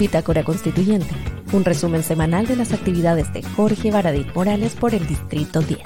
Bitácora Constituyente, un resumen semanal de las actividades de Jorge Baradit Morales por el Distrito 10.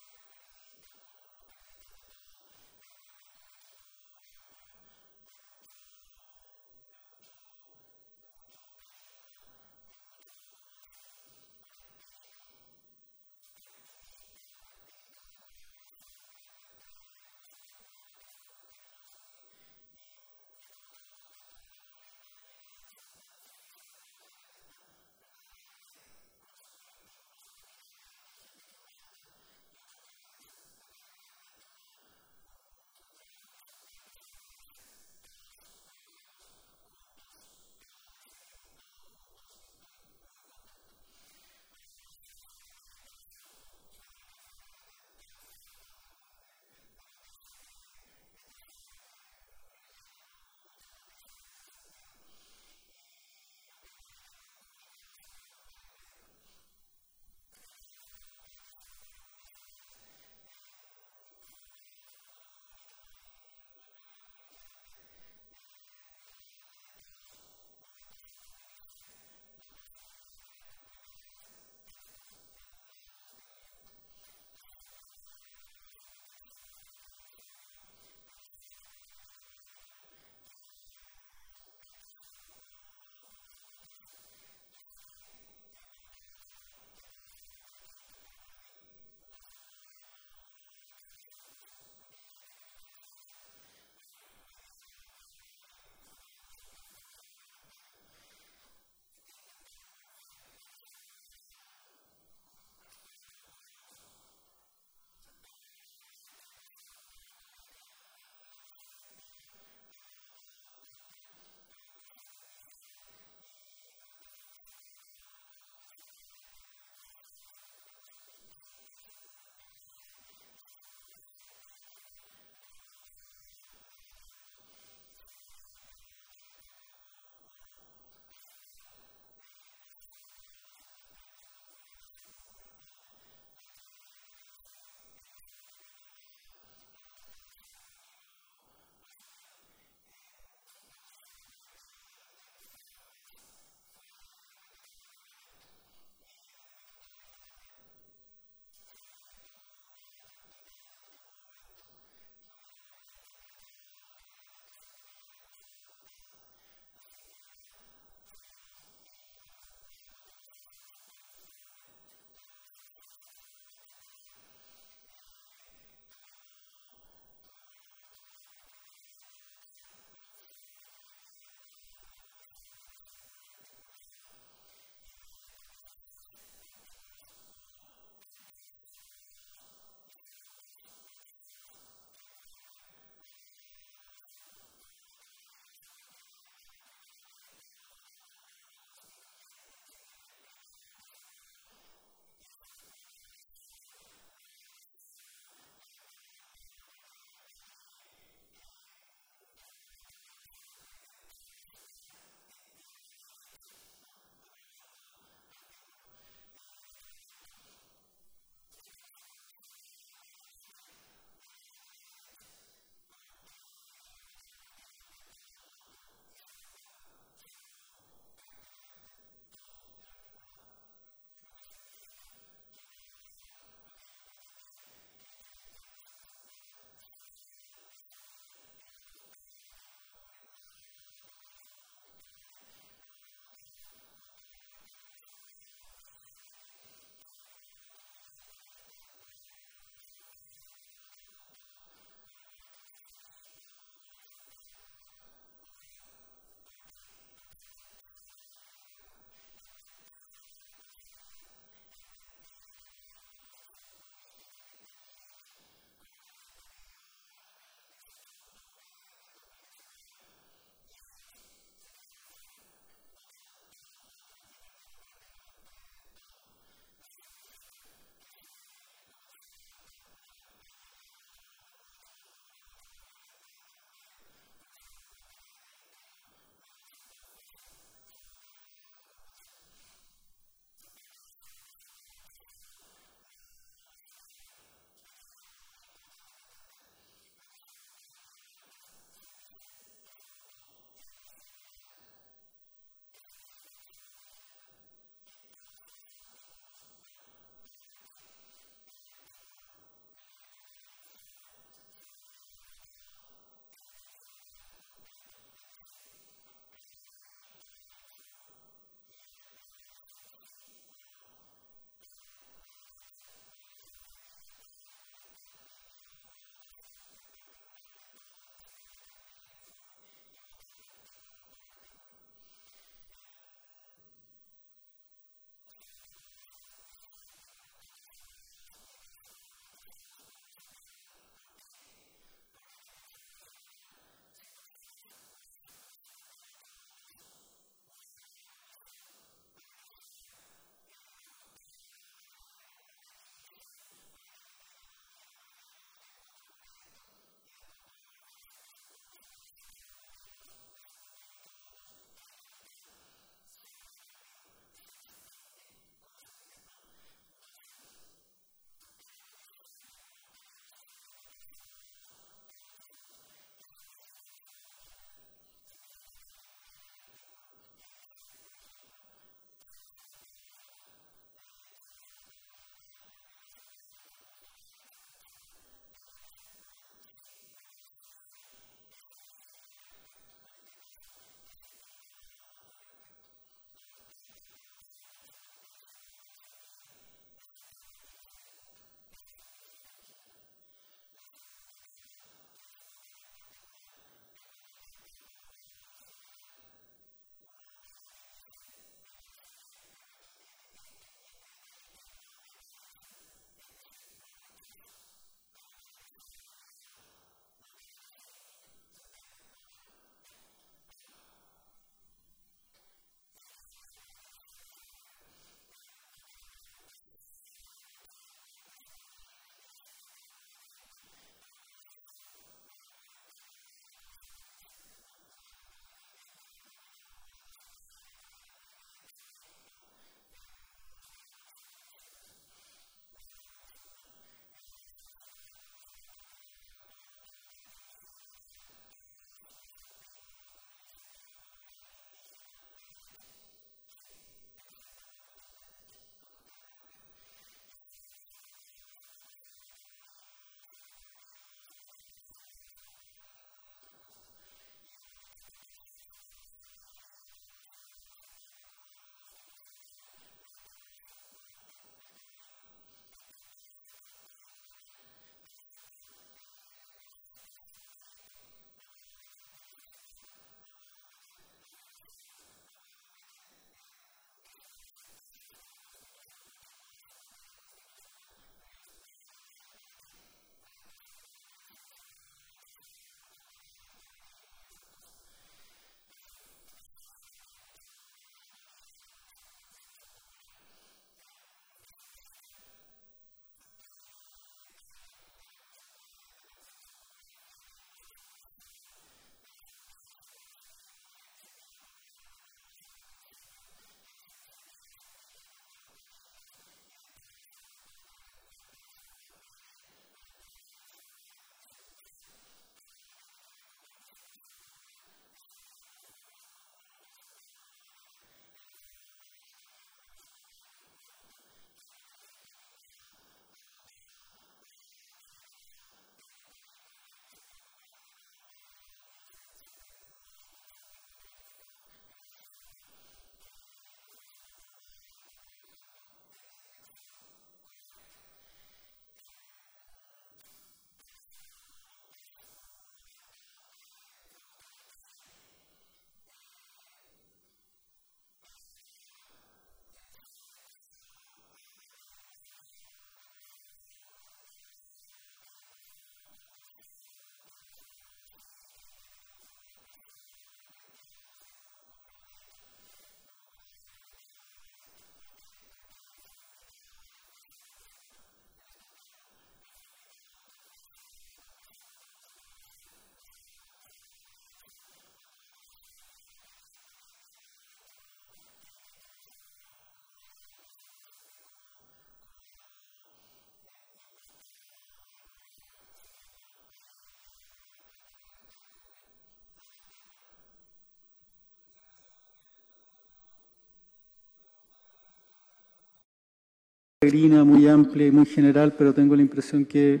Muy amplia y muy general, pero tengo la impresión que,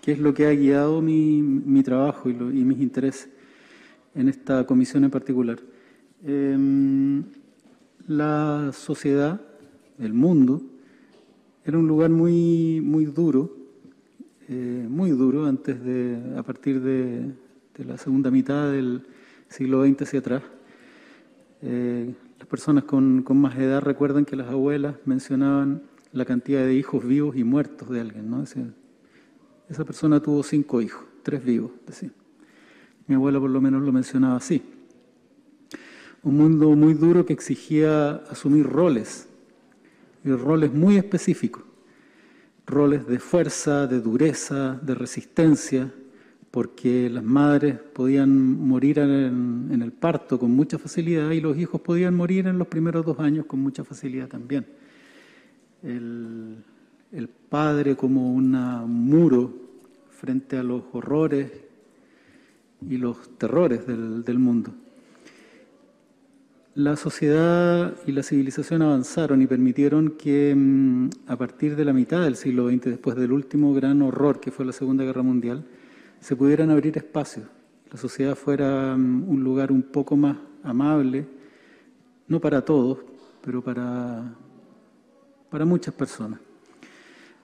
que es lo que ha guiado mi, mi trabajo y, lo, y, mis intereses en esta comisión en particular. Eh, la sociedad, el mundo, era un lugar muy, muy duro, eh, muy duro antes de, a partir de, de, la segunda mitad del siglo XX hacia atrás. Eh, las personas con, con, más edad recuerdan que las abuelas mencionaban la cantidad de hijos vivos y muertos de alguien, ¿no? Ese, esa persona tuvo cinco hijos, tres vivos, decía. Mi abuela por lo menos lo mencionaba así. Un mundo muy duro que exigía asumir roles, y roles muy específicos, roles de fuerza, de dureza, de resistencia, porque las madres podían morir en, el parto con mucha facilidad y los hijos podían morir en los primeros dos años con mucha facilidad también. El, el padre como un muro frente a los horrores y los terrores del, del mundo. La sociedad y la civilización avanzaron y permitieron que mm, a partir de la mitad del siglo XX, después del último gran horror que fue la Segunda Guerra Mundial, se pudieran abrir espacios, la sociedad fuera mm, un lugar un poco más amable, no para todos, pero para, para muchas personas.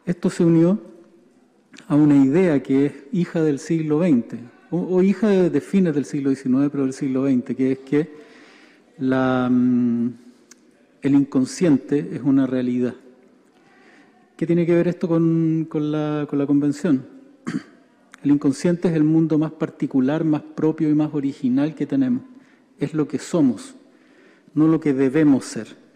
Esto se unió a una idea que es hija del siglo XX, o, hija de, fines del siglo XIX, pero del siglo XX, que es que mm, el inconsciente es una realidad. ¿Qué tiene que ver esto con, la, con la convención? El inconsciente es el mundo más particular, más propio y más original que tenemos. Es lo que somos, no lo que debemos ser.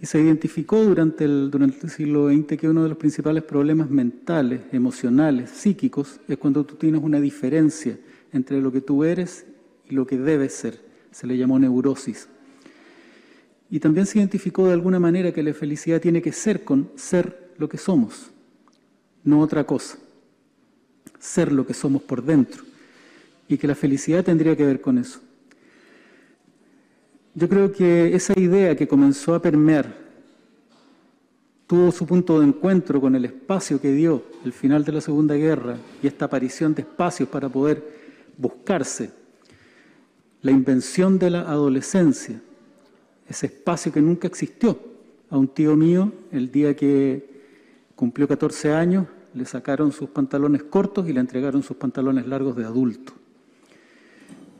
Y se identificó durante el, durante el siglo XX que uno de los principales problemas mentales, emocionales, psíquicos, es cuando tú tienes una diferencia entre lo que tú eres y lo que debes ser se le llamó neurosis. Y también se identificó de alguna manera que la felicidad tiene que ser con ser lo que somos, no otra cosa. Ser lo que somos por dentro. Y que la felicidad tendría que ver con eso. Yo creo que esa idea que comenzó a permear tuvo su punto de encuentro con el espacio que dio el final de la Segunda Guerra y esta aparición de espacios para poder buscarse la invención de la adolescencia, ese espacio que nunca existió. A un tío mío, el día que cumplió 14 años, le sacaron sus pantalones cortos y le entregaron sus pantalones largos de adulto.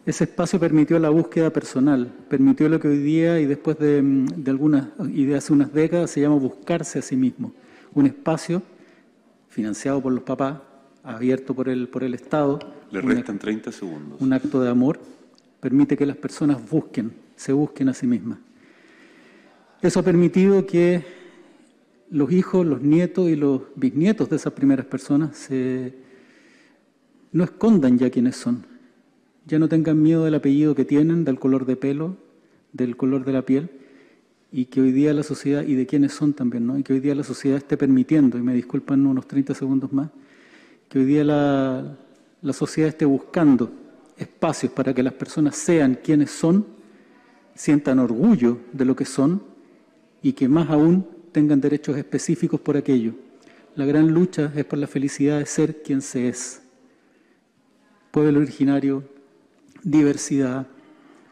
Ese espacio permitió la búsqueda personal, permitió lo que hoy día y después de, de algunas y de hace unas décadas se llama buscarse a sí mismo. Un espacio financiado por los papás, abierto por el, por el Estado. Le restan un, 30 segundos. Un acto de amor permite que las personas busquen, se busquen a sí mismas. Eso ha permitido que los hijos, los nietos y los bisnietos de esas primeras personas se, no escondan ya quiénes son, ya no tengan miedo del apellido que tienen, del color de pelo, del color de la piel, y que hoy día la sociedad, y de quiénes son también, ¿no? y que hoy día la sociedad esté permitiendo, y me disculpan unos 30 segundos más, que hoy día la, la sociedad esté buscando espacios para que las personas sean quienes son, sientan orgullo de lo que son y que más aún tengan derechos específicos por aquello. La gran lucha es por la felicidad de ser quien se es. Pueblo originario, diversidad,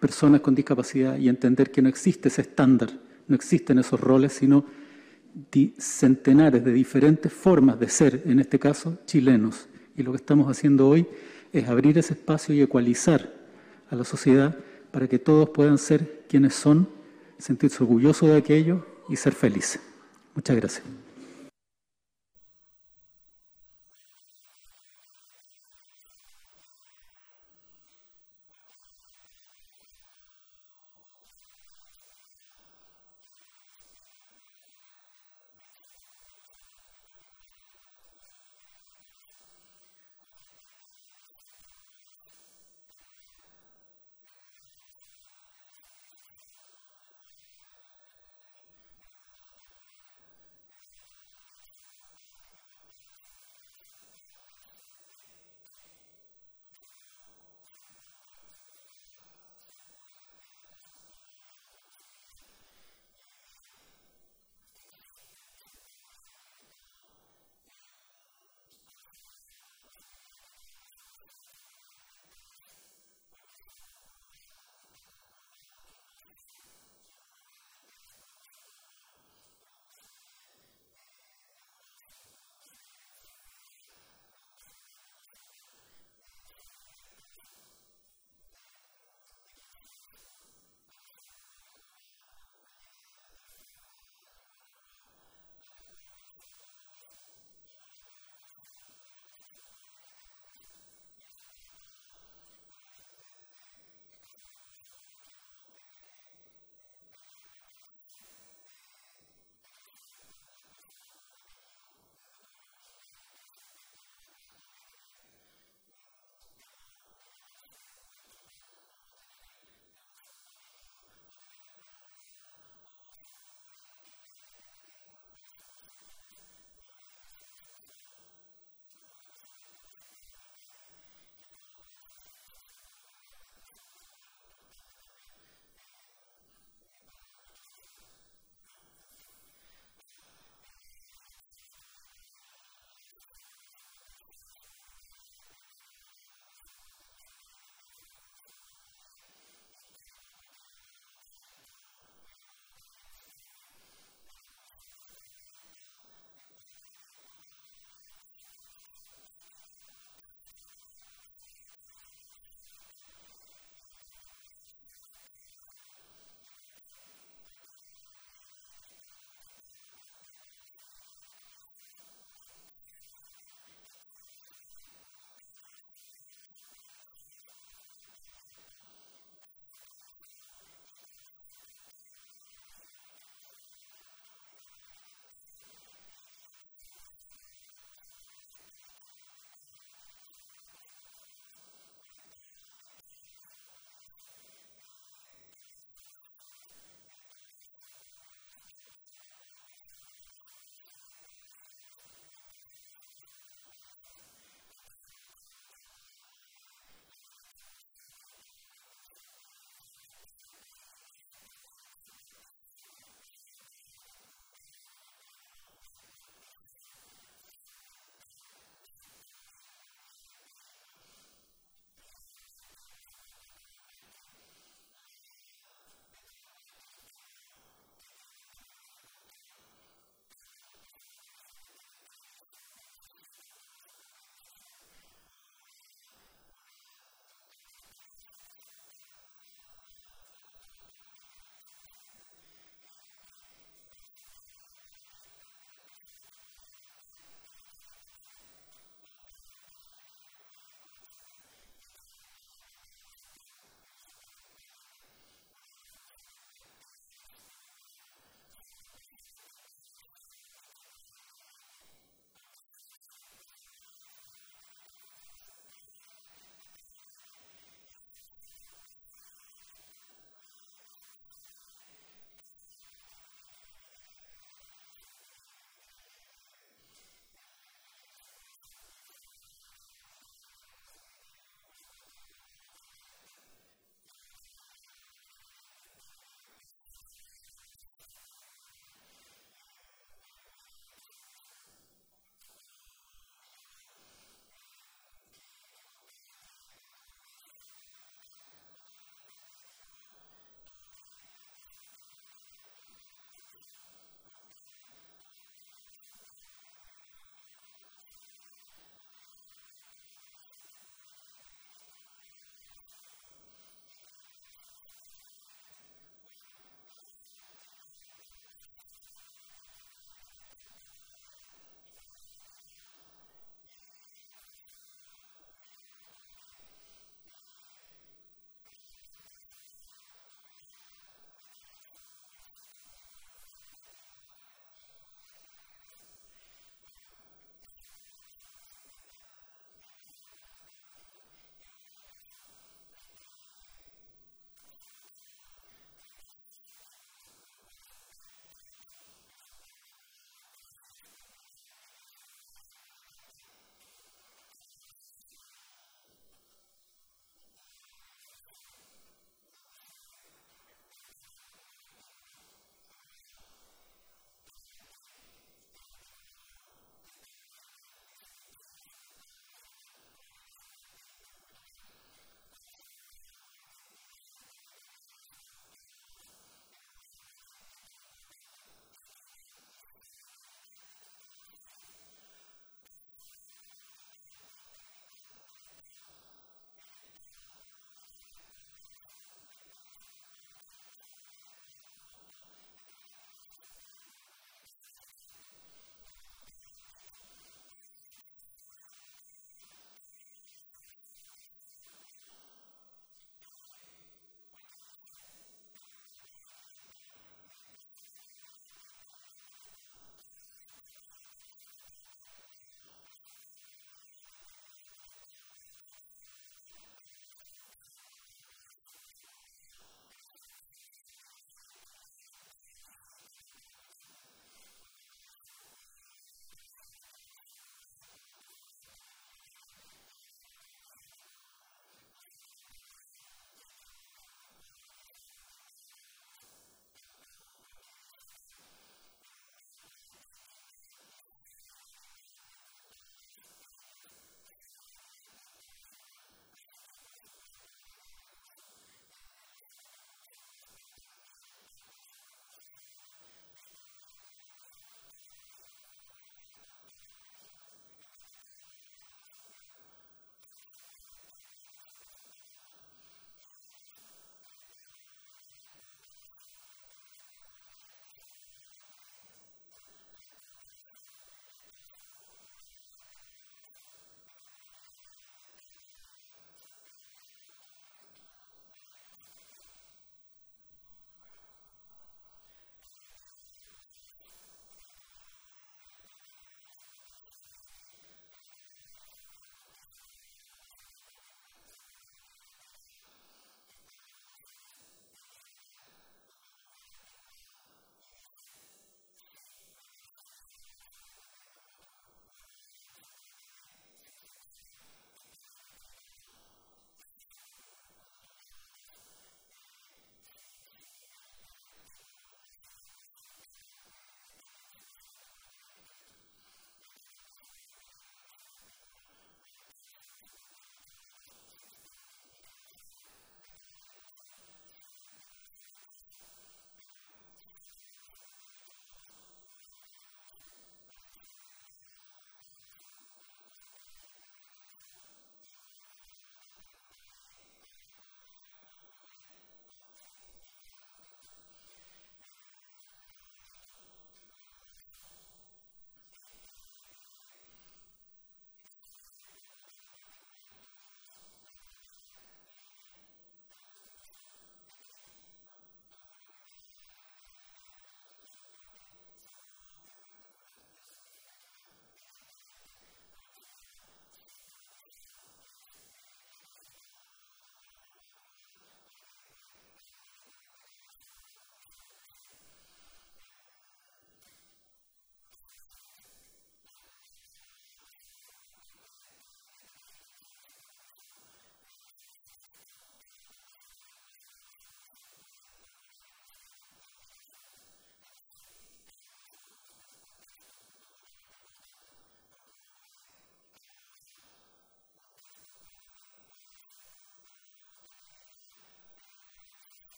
personas con discapacidad y entender que no existe ese estándar, no existen esos roles, sino centenares de diferentes formas de ser, en este caso chilenos. Y lo que estamos haciendo hoy es abrir ese espacio y ecualizar a la sociedad para que todos puedan ser quienes son, sentirse orgullosos de aquello y ser felices. Muchas gracias.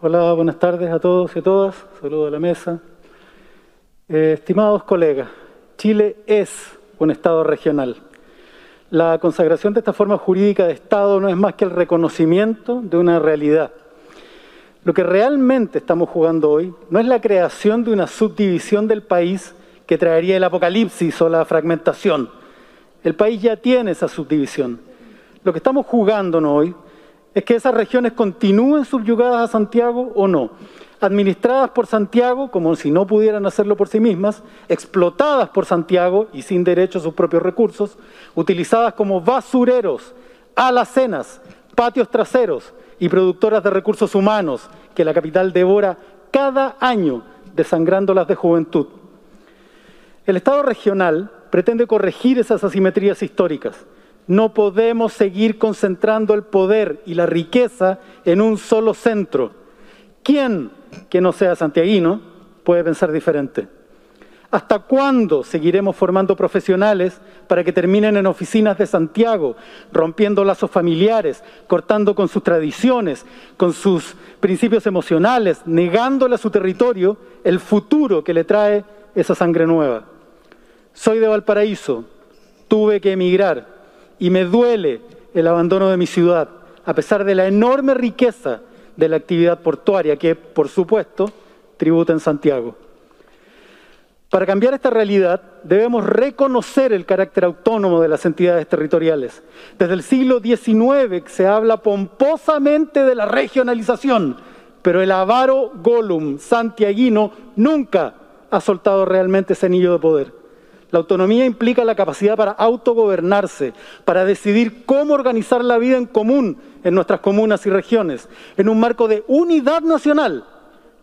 Hola, buenas tardes a todos y a todas. Saludo a la mesa. Eh, estimados colegas, Chile es un Estado regional. La consagración de esta forma jurídica de Estado no es más que el reconocimiento de una realidad. Lo que realmente estamos jugando hoy no es la creación de una subdivisión del país que traería el apocalipsis o la fragmentación. El país ya tiene esa subdivisión. Lo que estamos jugándonos hoy es que esas regiones continúen subyugadas a Santiago o no, administradas por Santiago como si no pudieran hacerlo por sí mismas, explotadas por Santiago y sin derecho a sus propios recursos, utilizadas como basureros, alacenas, patios traseros y productoras de recursos humanos que la capital devora cada año, desangrándolas de juventud. El Estado regional pretende corregir esas asimetrías históricas. No podemos seguir concentrando el poder y la riqueza en un solo centro. ¿Quién que no sea santiaguino puede pensar diferente? ¿Hasta cuándo seguiremos formando profesionales para que terminen en oficinas de Santiago, rompiendo lazos familiares, cortando con sus tradiciones, con sus principios emocionales, negándole a su territorio el futuro que le trae esa sangre nueva? Soy de Valparaíso, tuve que emigrar y me duele el abandono de mi ciudad, a pesar de la enorme riqueza de la actividad portuaria que, por supuesto, tributa en Santiago. Para cambiar esta realidad debemos reconocer el carácter autónomo de las entidades territoriales. Desde el siglo XIX se habla pomposamente de la regionalización, pero el avaro Gollum santiaguino nunca ha soltado realmente ese anillo de poder. La autonomía implica la capacidad para autogobernarse, para decidir cómo organizar la vida en común en nuestras comunas y regiones, en un marco de unidad nacional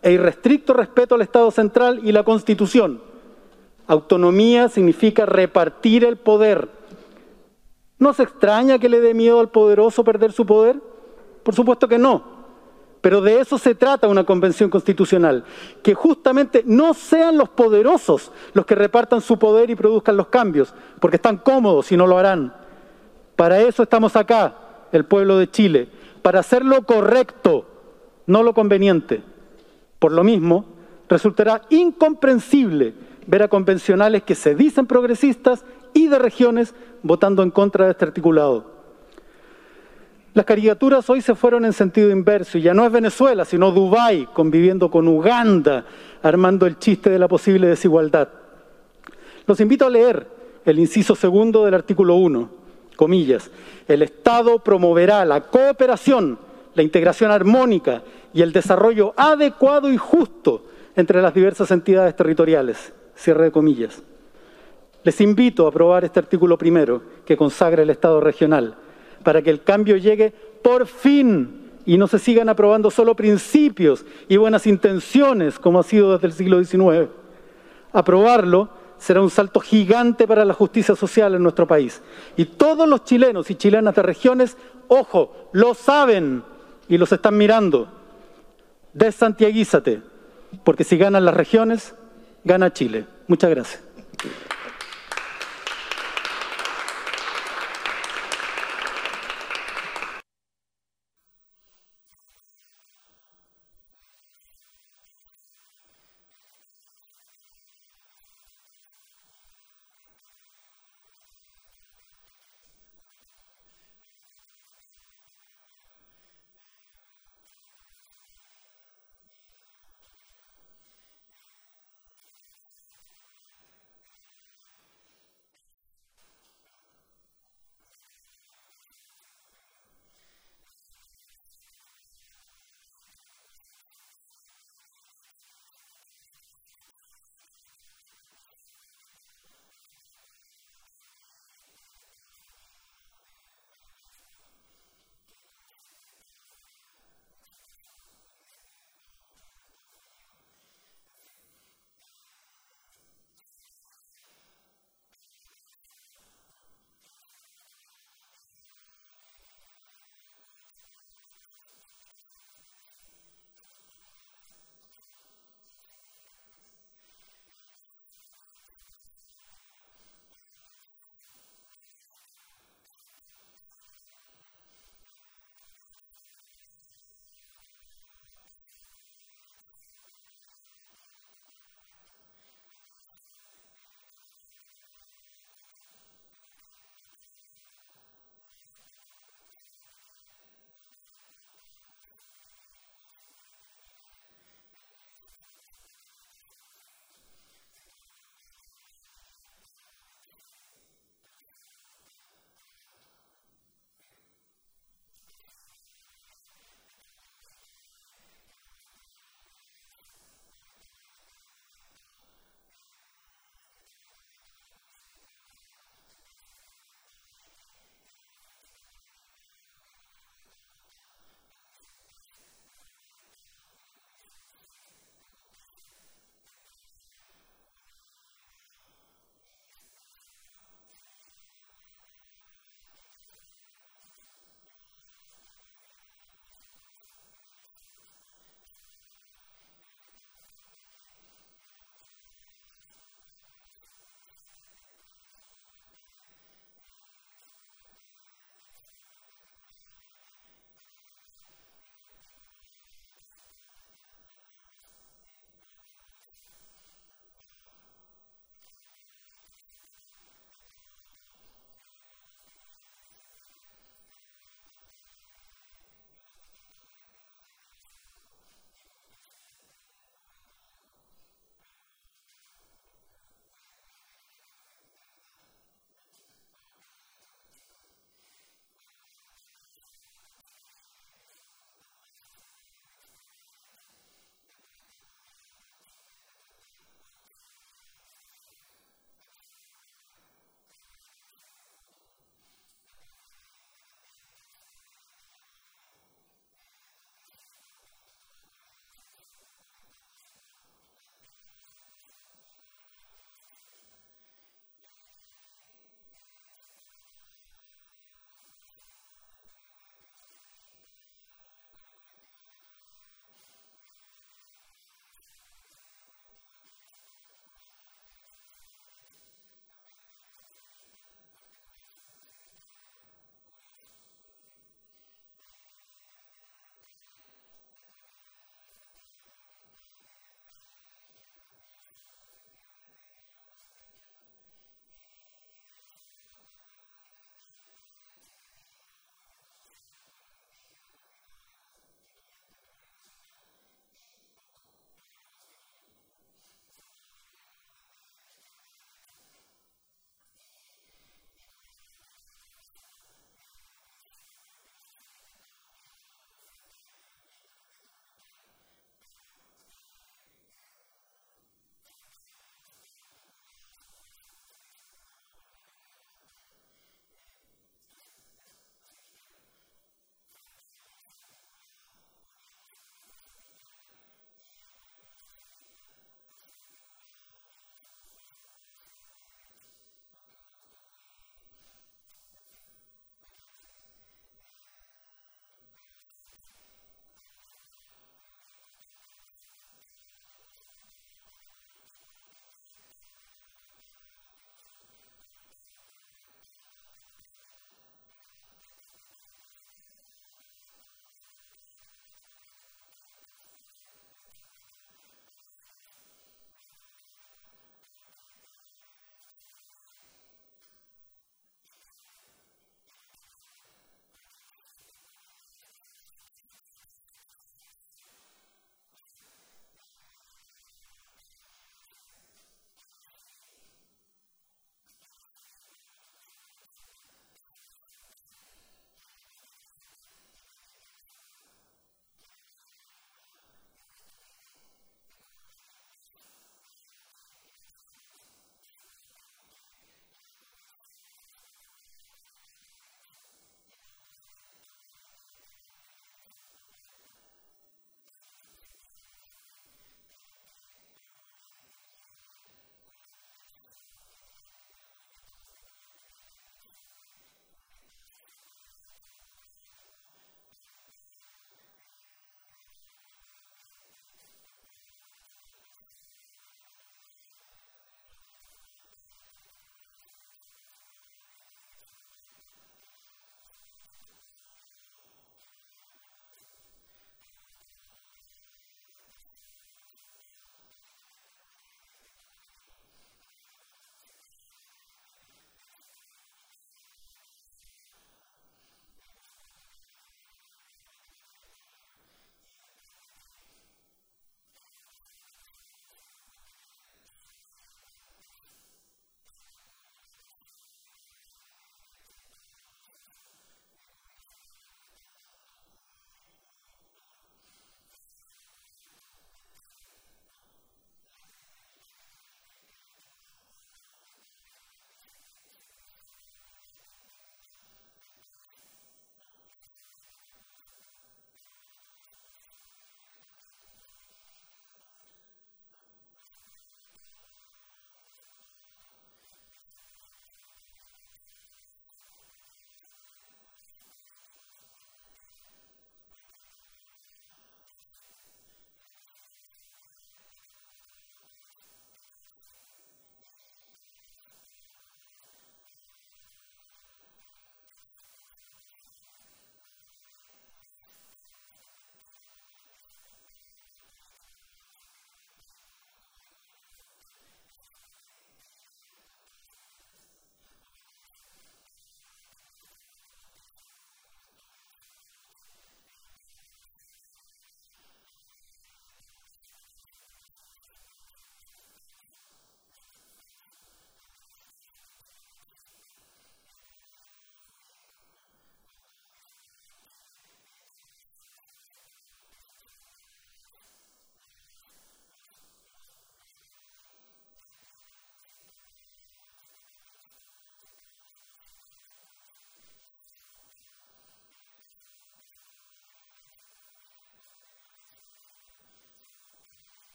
e irrestricto respeto al Estado central y la Constitución. Autonomía significa repartir el poder. ¿No se extraña que le dé miedo al poderoso perder su poder? Por supuesto que no. Pero de eso se trata una convención constitucional, que justamente no sean los poderosos los que repartan su poder y produzcan los cambios, porque están cómodos y no lo harán. Para eso estamos acá, el pueblo de Chile, para hacer lo correcto, no lo conveniente. Por lo mismo, resultará incomprensible ver a convencionales que se dicen progresistas y de regiones votando en contra de este articulado. Las caricaturas hoy se fueron en sentido inverso y ya no es Venezuela, sino Dubái conviviendo con Uganda, armando el chiste de la posible desigualdad. Los invito a leer el inciso segundo del artículo 1, comillas. El Estado promoverá la cooperación, la integración armónica y el desarrollo adecuado y justo entre las diversas entidades territoriales. Cierre de comillas. Les invito a aprobar este artículo primero que consagra el Estado regional para que el cambio llegue por fin y no se sigan aprobando solo principios y buenas intenciones como ha sido desde el siglo XIX. Aprobarlo será un salto gigante para la justicia social en nuestro país. Y todos los chilenos y chilenas de regiones, ojo, lo saben y los están mirando. Desantiaguízate, porque si ganan las regiones, gana Chile. Muchas gracias.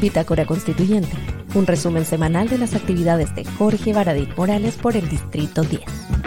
Bitácora Constituyente, un resumen semanal de las actividades de Jorge Baradit Morales por el Distrito 10.